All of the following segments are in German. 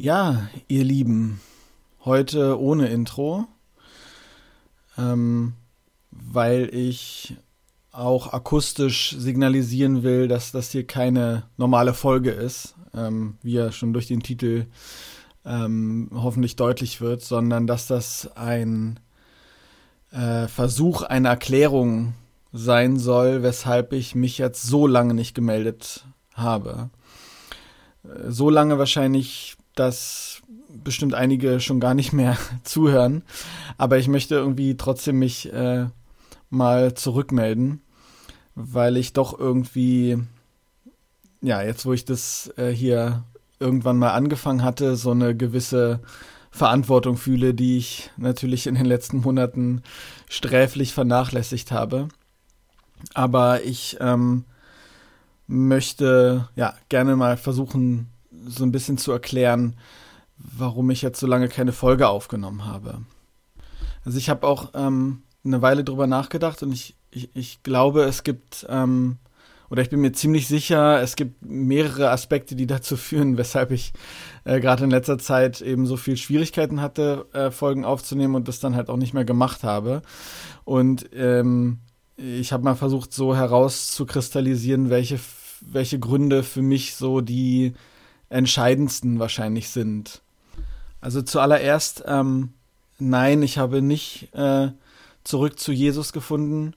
Ja, ihr Lieben, heute ohne Intro, ähm, weil ich auch akustisch signalisieren will, dass das hier keine normale Folge ist, ähm, wie ja schon durch den Titel ähm, hoffentlich deutlich wird, sondern dass das ein äh, Versuch einer Erklärung sein soll, weshalb ich mich jetzt so lange nicht gemeldet habe. Äh, so lange wahrscheinlich dass bestimmt einige schon gar nicht mehr zuhören. Aber ich möchte irgendwie trotzdem mich äh, mal zurückmelden, weil ich doch irgendwie, ja, jetzt wo ich das äh, hier irgendwann mal angefangen hatte, so eine gewisse Verantwortung fühle, die ich natürlich in den letzten Monaten sträflich vernachlässigt habe. Aber ich ähm, möchte ja gerne mal versuchen, so ein bisschen zu erklären, warum ich jetzt so lange keine Folge aufgenommen habe. Also ich habe auch ähm, eine Weile drüber nachgedacht und ich, ich, ich glaube, es gibt, ähm, oder ich bin mir ziemlich sicher, es gibt mehrere Aspekte, die dazu führen, weshalb ich äh, gerade in letzter Zeit eben so viel Schwierigkeiten hatte, äh, Folgen aufzunehmen und das dann halt auch nicht mehr gemacht habe. Und ähm, ich habe mal versucht, so herauszukristallisieren, welche, welche Gründe für mich so die entscheidendsten wahrscheinlich sind. Also zuallererst, ähm, nein, ich habe nicht äh, zurück zu Jesus gefunden.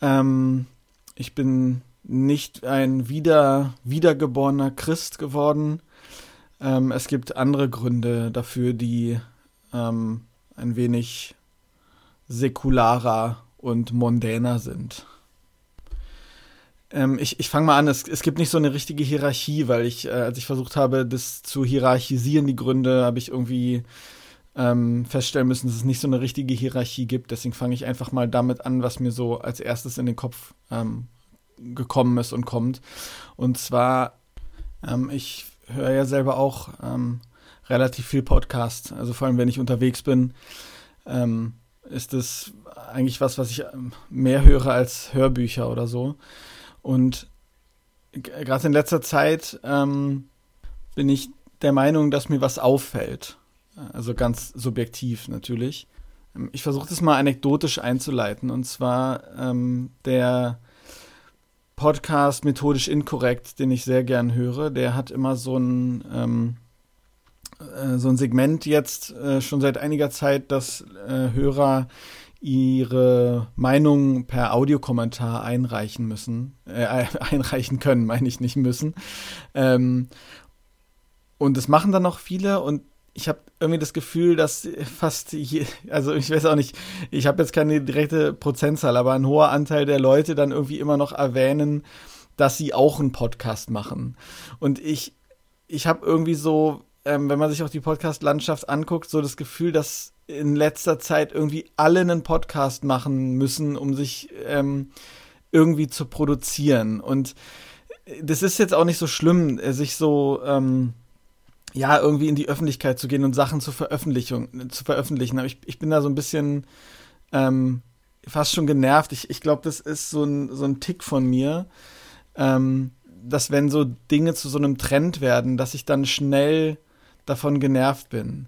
Ähm, ich bin nicht ein wieder, wiedergeborener Christ geworden. Ähm, es gibt andere Gründe dafür, die ähm, ein wenig säkularer und mondäner sind. Ähm, ich ich fange mal an, es, es gibt nicht so eine richtige Hierarchie, weil ich, äh, als ich versucht habe, das zu hierarchisieren, die Gründe, habe ich irgendwie ähm, feststellen müssen, dass es nicht so eine richtige Hierarchie gibt. Deswegen fange ich einfach mal damit an, was mir so als erstes in den Kopf ähm, gekommen ist und kommt. Und zwar, ähm, ich höre ja selber auch ähm, relativ viel Podcast, also vor allem wenn ich unterwegs bin ähm, ist es eigentlich was, was ich mehr höre als Hörbücher oder so. Und gerade in letzter Zeit ähm, bin ich der Meinung, dass mir was auffällt. Also ganz subjektiv natürlich. Ähm, ich versuche das mal anekdotisch einzuleiten. Und zwar ähm, der Podcast Methodisch Inkorrekt, den ich sehr gern höre, der hat immer so ein, ähm, äh, so ein Segment jetzt äh, schon seit einiger Zeit, dass äh, Hörer ihre Meinung per Audiokommentar einreichen müssen, äh, einreichen können, meine ich nicht müssen. Ähm, und das machen dann noch viele und ich habe irgendwie das Gefühl, dass fast, je, also ich weiß auch nicht, ich habe jetzt keine direkte Prozentzahl, aber ein hoher Anteil der Leute dann irgendwie immer noch erwähnen, dass sie auch einen Podcast machen. Und ich, ich habe irgendwie so, ähm, wenn man sich auch die Podcast-Landschaft anguckt, so das Gefühl, dass in letzter Zeit irgendwie alle einen Podcast machen müssen, um sich ähm, irgendwie zu produzieren. Und das ist jetzt auch nicht so schlimm, sich so ähm, ja irgendwie in die Öffentlichkeit zu gehen und Sachen zu veröffentlichen, zu veröffentlichen. Aber ich, ich bin da so ein bisschen ähm, fast schon genervt. Ich, ich glaube, das ist so ein, so ein Tick von mir, ähm, dass wenn so Dinge zu so einem Trend werden, dass ich dann schnell davon genervt bin.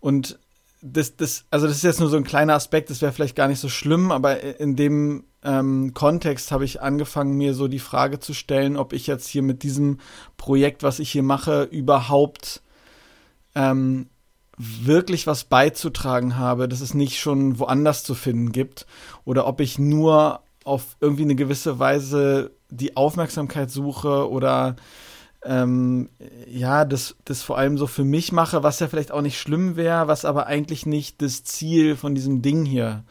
Und das, das, also das ist jetzt nur so ein kleiner Aspekt, das wäre vielleicht gar nicht so schlimm, aber in dem ähm, Kontext habe ich angefangen, mir so die Frage zu stellen, ob ich jetzt hier mit diesem Projekt, was ich hier mache, überhaupt ähm, wirklich was beizutragen habe, dass es nicht schon woanders zu finden gibt, oder ob ich nur auf irgendwie eine gewisse Weise die Aufmerksamkeit suche oder ähm, ja, das, das vor allem so für mich mache, was ja vielleicht auch nicht schlimm wäre, was aber eigentlich nicht das Ziel von diesem Ding hier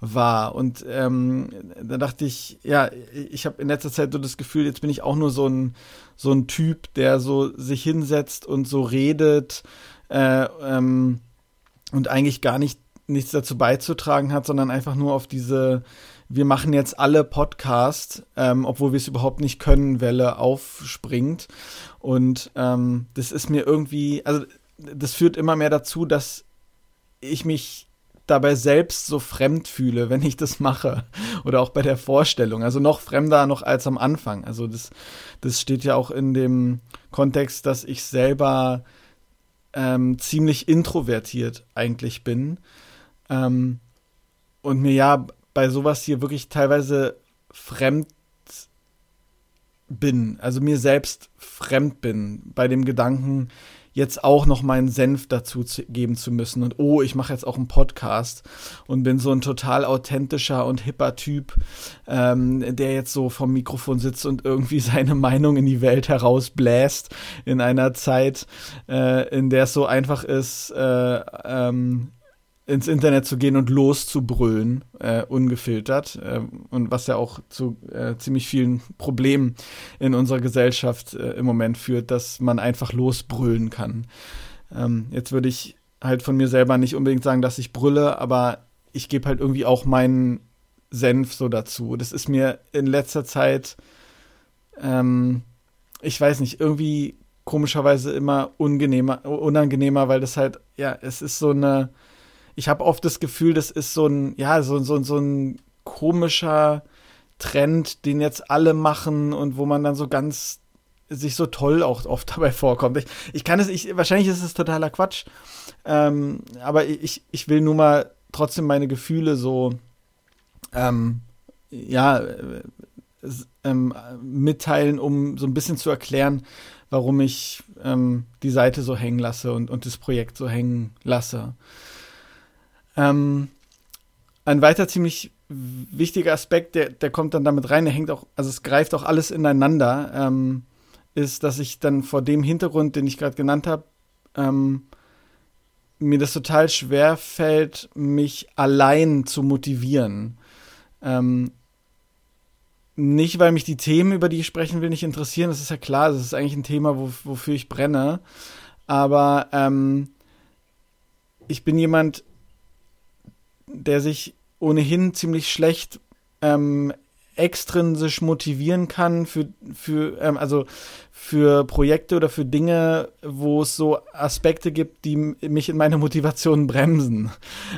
war. Und ähm, da dachte ich, ja, ich habe in letzter Zeit so das Gefühl, jetzt bin ich auch nur so ein, so ein Typ, der so sich hinsetzt und so redet äh, ähm, und eigentlich gar nicht nichts dazu beizutragen hat, sondern einfach nur auf diese wir machen jetzt alle Podcast, ähm, obwohl wir es überhaupt nicht können, Welle aufspringt. Und ähm, das ist mir irgendwie, also das führt immer mehr dazu, dass ich mich dabei selbst so fremd fühle, wenn ich das mache. Oder auch bei der Vorstellung. Also noch fremder noch als am Anfang. Also das, das steht ja auch in dem Kontext, dass ich selber ähm, ziemlich introvertiert eigentlich bin. Ähm, und mir ja bei sowas hier wirklich teilweise fremd bin, also mir selbst fremd bin, bei dem Gedanken, jetzt auch noch meinen Senf dazu zu, geben zu müssen. Und oh, ich mache jetzt auch einen Podcast und bin so ein total authentischer und hipper Typ, ähm, der jetzt so vom Mikrofon sitzt und irgendwie seine Meinung in die Welt herausbläst in einer Zeit, äh, in der es so einfach ist, äh, ähm, ins Internet zu gehen und loszubrüllen, äh, ungefiltert. Äh, und was ja auch zu äh, ziemlich vielen Problemen in unserer Gesellschaft äh, im Moment führt, dass man einfach losbrüllen kann. Ähm, jetzt würde ich halt von mir selber nicht unbedingt sagen, dass ich brülle, aber ich gebe halt irgendwie auch meinen Senf so dazu. Das ist mir in letzter Zeit, ähm, ich weiß nicht, irgendwie komischerweise immer unangenehmer, unangenehmer, weil das halt, ja, es ist so eine ich habe oft das Gefühl, das ist so ein, ja, so, so, so ein komischer Trend, den jetzt alle machen und wo man dann so ganz sich so toll auch oft dabei vorkommt. Ich, ich kann es, ich, wahrscheinlich ist es totaler Quatsch, ähm, aber ich, ich will nur mal trotzdem meine Gefühle so, ähm, ja, äh, ähm, mitteilen, um so ein bisschen zu erklären, warum ich ähm, die Seite so hängen lasse und, und das Projekt so hängen lasse. Ähm, ein weiter ziemlich wichtiger Aspekt, der, der kommt dann damit rein, der hängt auch, also es greift auch alles ineinander, ähm, ist, dass ich dann vor dem Hintergrund, den ich gerade genannt habe, ähm, mir das total schwer fällt, mich allein zu motivieren. Ähm, nicht, weil mich die Themen, über die ich sprechen will, nicht interessieren, das ist ja klar, das ist eigentlich ein Thema, wo, wofür ich brenne. Aber ähm, ich bin jemand, der sich ohnehin ziemlich schlecht ähm, extrinsisch motivieren kann für, für ähm, also für Projekte oder für Dinge, wo es so Aspekte gibt, die mich in meiner Motivation bremsen.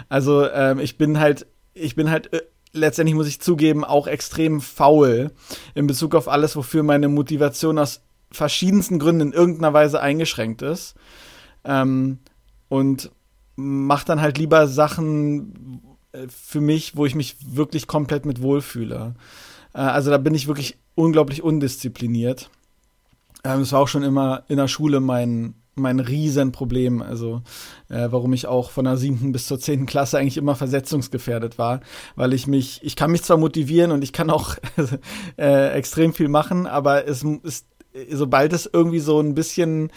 Also ähm, ich bin halt, ich bin halt äh, letztendlich muss ich zugeben, auch extrem faul in Bezug auf alles, wofür meine Motivation aus verschiedensten Gründen in irgendeiner Weise eingeschränkt ist. Ähm, und mache dann halt lieber Sachen äh, für mich, wo ich mich wirklich komplett mit wohlfühle. Äh, also da bin ich wirklich unglaublich undiszipliniert. Ähm, das war auch schon immer in der Schule mein, mein Riesenproblem. Also, äh, warum ich auch von der siebten bis zur zehnten Klasse eigentlich immer versetzungsgefährdet war. Weil ich mich, ich kann mich zwar motivieren und ich kann auch äh, extrem viel machen, aber es ist, sobald es irgendwie so ein bisschen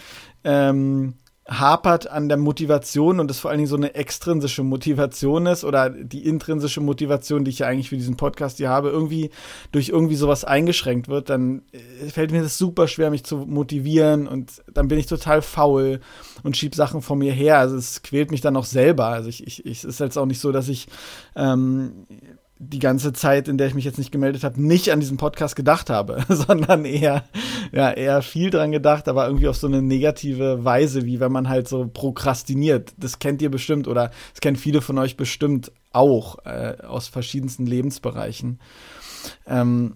ähm, hapert an der Motivation und das vor allen Dingen so eine extrinsische Motivation ist oder die intrinsische Motivation, die ich ja eigentlich für diesen Podcast hier habe, irgendwie durch irgendwie sowas eingeschränkt wird, dann äh, fällt mir das super schwer, mich zu motivieren und dann bin ich total faul und schieb Sachen vor mir her. Also es quält mich dann auch selber. Also ich, ich, ich es ist jetzt auch nicht so, dass ich ähm, die ganze Zeit, in der ich mich jetzt nicht gemeldet habe, nicht an diesen Podcast gedacht habe, sondern eher, ja, eher viel dran gedacht, aber irgendwie auf so eine negative Weise, wie wenn man halt so prokrastiniert. Das kennt ihr bestimmt oder das kennen viele von euch bestimmt auch äh, aus verschiedensten Lebensbereichen. Ähm,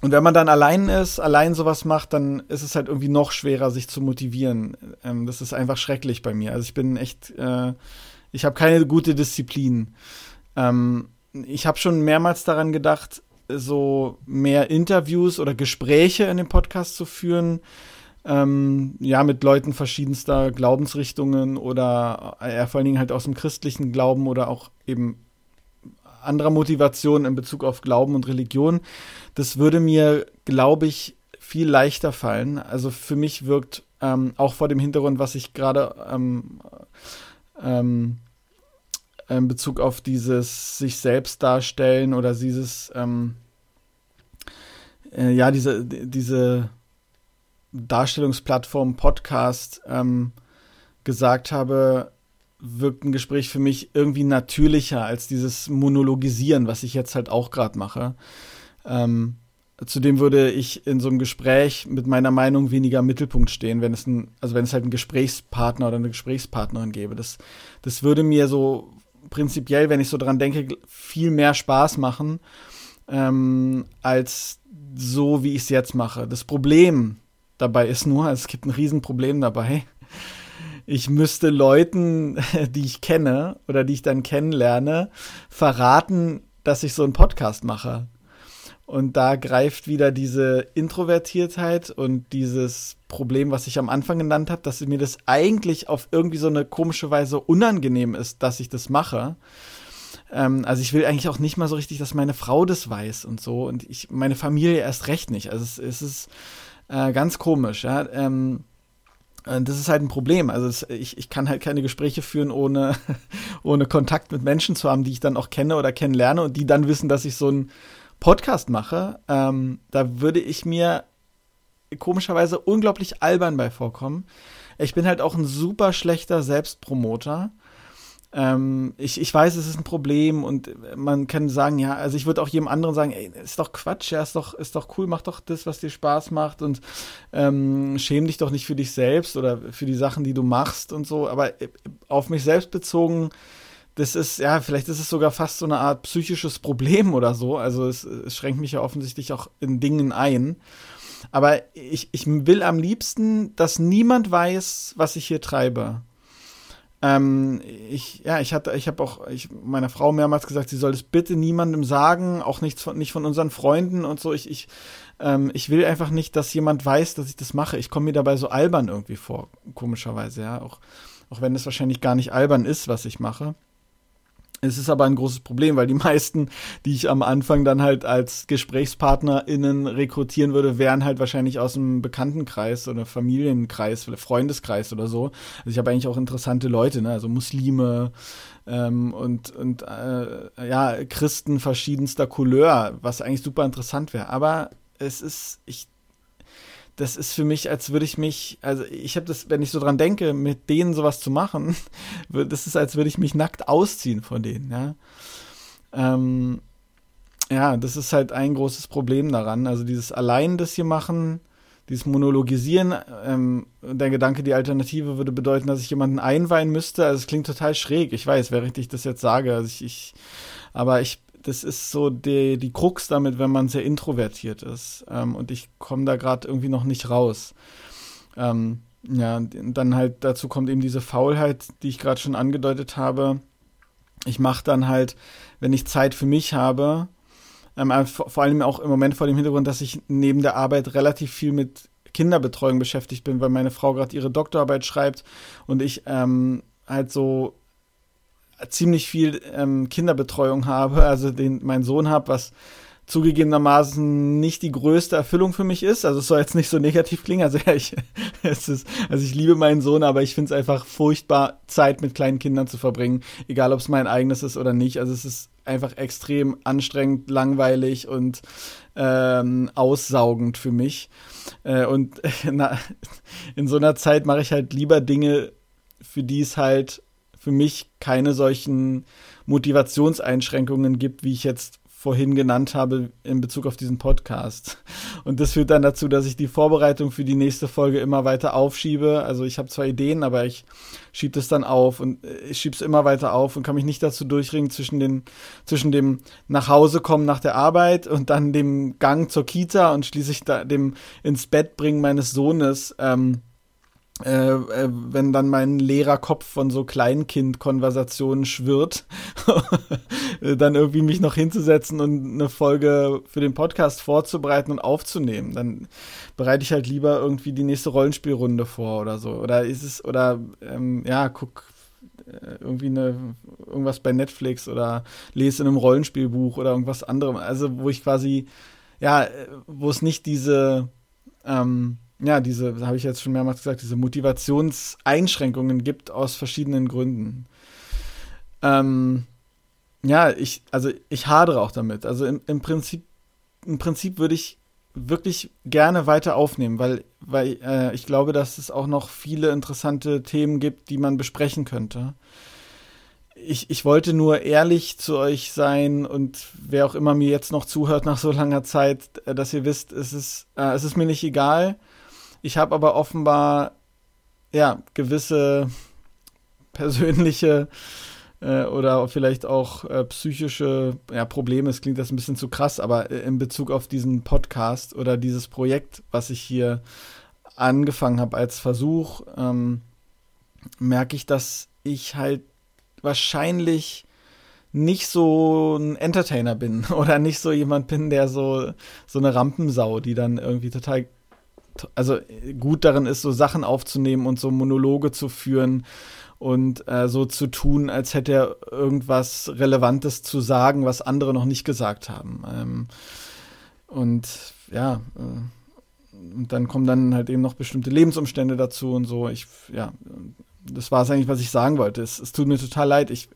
und wenn man dann allein ist, allein sowas macht, dann ist es halt irgendwie noch schwerer, sich zu motivieren. Ähm, das ist einfach schrecklich bei mir. Also ich bin echt, äh, ich habe keine gute Disziplin. Ähm, ich habe schon mehrmals daran gedacht, so mehr Interviews oder Gespräche in dem Podcast zu führen. Ähm, ja, mit Leuten verschiedenster Glaubensrichtungen oder ja, vor allen Dingen halt aus dem christlichen Glauben oder auch eben anderer Motivation in Bezug auf Glauben und Religion. Das würde mir, glaube ich, viel leichter fallen. Also für mich wirkt ähm, auch vor dem Hintergrund, was ich gerade ähm, ähm, in Bezug auf dieses sich selbst darstellen oder dieses, ähm, äh, ja, diese, diese Darstellungsplattform Podcast ähm, gesagt habe, wirkt ein Gespräch für mich irgendwie natürlicher als dieses Monologisieren, was ich jetzt halt auch gerade mache. Ähm, zudem würde ich in so einem Gespräch mit meiner Meinung weniger im Mittelpunkt stehen, wenn es ein, also wenn es halt einen Gesprächspartner oder eine Gesprächspartnerin gäbe. Das, das würde mir so prinzipiell, wenn ich so dran denke, viel mehr Spaß machen, ähm, als so, wie ich es jetzt mache. Das Problem dabei ist nur, es gibt ein Riesenproblem dabei, ich müsste Leuten, die ich kenne oder die ich dann kennenlerne, verraten, dass ich so einen Podcast mache. Und da greift wieder diese Introvertiertheit und dieses Problem, was ich am Anfang genannt habe, dass mir das eigentlich auf irgendwie so eine komische Weise unangenehm ist, dass ich das mache. Ähm, also ich will eigentlich auch nicht mal so richtig, dass meine Frau das weiß und so und ich meine Familie erst recht nicht. Also es, es ist äh, ganz komisch. Ja. Ähm, das ist halt ein Problem. Also es, ich, ich kann halt keine Gespräche führen, ohne, ohne Kontakt mit Menschen zu haben, die ich dann auch kenne oder kennenlerne und die dann wissen, dass ich so ein Podcast mache, ähm, da würde ich mir komischerweise unglaublich albern bei vorkommen. Ich bin halt auch ein super schlechter Selbstpromoter. Ähm, ich, ich weiß, es ist ein Problem und man kann sagen, ja, also ich würde auch jedem anderen sagen, ey, ist doch Quatsch, ja, ist doch, ist doch cool, mach doch das, was dir Spaß macht und ähm, schäm dich doch nicht für dich selbst oder für die Sachen, die du machst und so. Aber äh, auf mich selbst bezogen das ist, ja, vielleicht ist es sogar fast so eine Art psychisches Problem oder so. Also es, es schränkt mich ja offensichtlich auch in Dingen ein. Aber ich, ich will am liebsten, dass niemand weiß, was ich hier treibe. Ähm, ich, ja, ich hatte, ich habe auch ich, meiner Frau mehrmals gesagt, sie soll es bitte niemandem sagen, auch nicht von, nicht von unseren Freunden und so. Ich, ich, ähm, ich will einfach nicht, dass jemand weiß, dass ich das mache. Ich komme mir dabei so albern irgendwie vor, komischerweise, ja. Auch, auch wenn es wahrscheinlich gar nicht albern ist, was ich mache. Es ist aber ein großes Problem, weil die meisten, die ich am Anfang dann halt als GesprächspartnerInnen rekrutieren würde, wären halt wahrscheinlich aus einem Bekanntenkreis oder Familienkreis Freundeskreis oder so. Also ich habe eigentlich auch interessante Leute, ne? also Muslime ähm, und, und äh, ja, Christen verschiedenster Couleur, was eigentlich super interessant wäre. Aber es ist, ich das ist für mich, als würde ich mich, also ich habe das, wenn ich so dran denke, mit denen sowas zu machen, das ist, als würde ich mich nackt ausziehen von denen, ja. Ähm, ja, das ist halt ein großes Problem daran. Also dieses allein das hier machen, dieses Monologisieren, ähm, der Gedanke, die Alternative würde bedeuten, dass ich jemanden einweihen müsste. Also es klingt total schräg. Ich weiß, während ich das jetzt sage. Also ich, ich aber ich das ist so die, die Krux damit, wenn man sehr introvertiert ist. Ähm, und ich komme da gerade irgendwie noch nicht raus. Ähm, ja, dann halt dazu kommt eben diese Faulheit, die ich gerade schon angedeutet habe. Ich mache dann halt, wenn ich Zeit für mich habe, ähm, vor allem auch im Moment vor dem Hintergrund, dass ich neben der Arbeit relativ viel mit Kinderbetreuung beschäftigt bin, weil meine Frau gerade ihre Doktorarbeit schreibt und ich ähm, halt so ziemlich viel ähm, Kinderbetreuung habe, also den mein Sohn habe, was zugegebenermaßen nicht die größte Erfüllung für mich ist. Also es soll jetzt nicht so negativ klingen. Also ja, ich, es ist, also ich liebe meinen Sohn, aber ich finde es einfach furchtbar, Zeit mit kleinen Kindern zu verbringen, egal ob es mein eigenes ist oder nicht. Also es ist einfach extrem anstrengend, langweilig und ähm, aussaugend für mich. Äh, und na, in so einer Zeit mache ich halt lieber Dinge, für die es halt für mich keine solchen Motivationseinschränkungen gibt, wie ich jetzt vorhin genannt habe in Bezug auf diesen Podcast. Und das führt dann dazu, dass ich die Vorbereitung für die nächste Folge immer weiter aufschiebe. Also ich habe zwar Ideen, aber ich schiebe das dann auf und äh, ich schiebe es immer weiter auf und kann mich nicht dazu durchringen zwischen den zwischen dem nach Hause kommen nach der Arbeit und dann dem Gang zur Kita und schließlich dem ins Bett bringen meines Sohnes. Ähm, äh, äh, wenn dann mein leerer Kopf von so Kleinkind-Konversationen schwirrt, dann irgendwie mich noch hinzusetzen und eine Folge für den Podcast vorzubereiten und aufzunehmen. Dann bereite ich halt lieber irgendwie die nächste Rollenspielrunde vor oder so. Oder ist es, oder ähm, ja, guck äh, irgendwie eine, irgendwas bei Netflix oder lese in einem Rollenspielbuch oder irgendwas anderem. Also wo ich quasi, ja, äh, wo es nicht diese ähm, ja, diese, habe ich jetzt schon mehrmals gesagt, diese Motivationseinschränkungen gibt aus verschiedenen Gründen. Ähm, ja, ich, also ich hadere auch damit. Also im, im Prinzip, im Prinzip würde ich wirklich gerne weiter aufnehmen, weil, weil äh, ich glaube, dass es auch noch viele interessante Themen gibt, die man besprechen könnte. Ich, ich wollte nur ehrlich zu euch sein und wer auch immer mir jetzt noch zuhört nach so langer Zeit, äh, dass ihr wisst, es ist, äh, es ist mir nicht egal ich habe aber offenbar ja gewisse persönliche äh, oder vielleicht auch äh, psychische ja, Probleme. Es klingt das ein bisschen zu krass, aber äh, in Bezug auf diesen Podcast oder dieses Projekt, was ich hier angefangen habe als Versuch, ähm, merke ich, dass ich halt wahrscheinlich nicht so ein Entertainer bin oder nicht so jemand bin, der so, so eine Rampensau, die dann irgendwie total, also gut darin ist, so Sachen aufzunehmen und so Monologe zu führen und äh, so zu tun, als hätte er irgendwas Relevantes zu sagen, was andere noch nicht gesagt haben. Ähm, und ja, äh, und dann kommen dann halt eben noch bestimmte Lebensumstände dazu und so. Ich, ja, das war es eigentlich, was ich sagen wollte. Es, es tut mir total leid. Ich,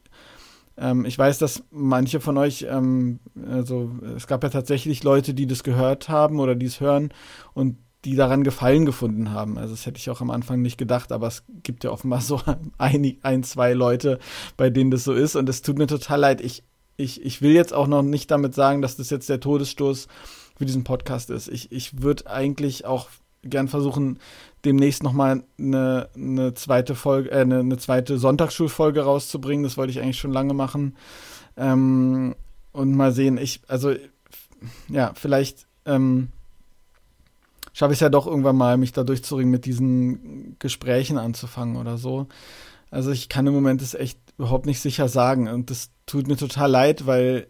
ähm, ich weiß, dass manche von euch, ähm, also es gab ja tatsächlich Leute, die das gehört haben oder die es hören und die daran Gefallen gefunden haben. Also das hätte ich auch am Anfang nicht gedacht, aber es gibt ja offenbar so ein, ein zwei Leute, bei denen das so ist und es tut mir total leid. Ich, ich, ich will jetzt auch noch nicht damit sagen, dass das jetzt der Todesstoß für diesen Podcast ist. Ich, ich würde eigentlich auch gern versuchen, demnächst nochmal eine, eine zweite Folge, äh, eine, eine zweite Sonntagsschulfolge rauszubringen. Das wollte ich eigentlich schon lange machen. Ähm, und mal sehen, ich, also, ja, vielleicht ähm, schaffe ich es ja doch irgendwann mal, mich da durchzuringen, mit diesen Gesprächen anzufangen oder so. Also ich kann im Moment es echt überhaupt nicht sicher sagen. Und das tut mir total leid, weil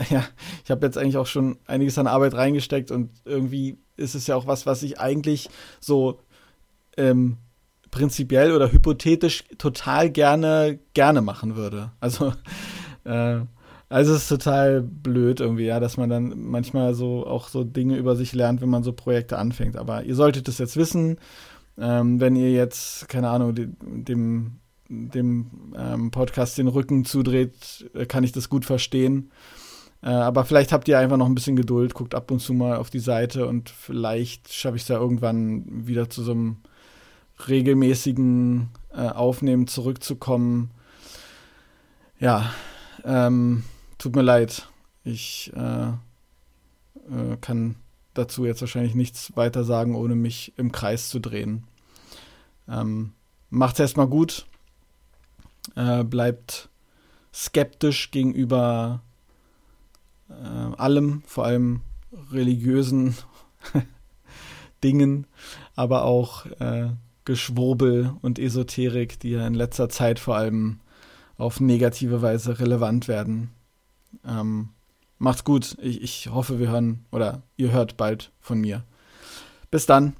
ja, ich habe jetzt eigentlich auch schon einiges an Arbeit reingesteckt und irgendwie ist es ja auch was, was ich eigentlich so ähm, prinzipiell oder hypothetisch total gerne gerne machen würde. Also äh, also es ist total blöd irgendwie, ja, dass man dann manchmal so auch so Dinge über sich lernt, wenn man so Projekte anfängt. Aber ihr solltet es jetzt wissen, ähm, wenn ihr jetzt keine Ahnung dem dem ähm, Podcast den Rücken zudreht, äh, kann ich das gut verstehen. Äh, aber vielleicht habt ihr einfach noch ein bisschen Geduld, guckt ab und zu mal auf die Seite und vielleicht schaffe ich es ja irgendwann wieder zu so einem regelmäßigen äh, Aufnehmen zurückzukommen. Ja, ähm, tut mir leid. Ich äh, äh, kann dazu jetzt wahrscheinlich nichts weiter sagen, ohne mich im Kreis zu drehen. Ähm, macht's erstmal gut. Äh, bleibt skeptisch gegenüber äh, allem, vor allem religiösen Dingen, aber auch äh, Geschwurbel und Esoterik, die ja in letzter Zeit vor allem auf negative Weise relevant werden. Ähm, macht's gut. Ich, ich hoffe, wir hören oder ihr hört bald von mir. Bis dann.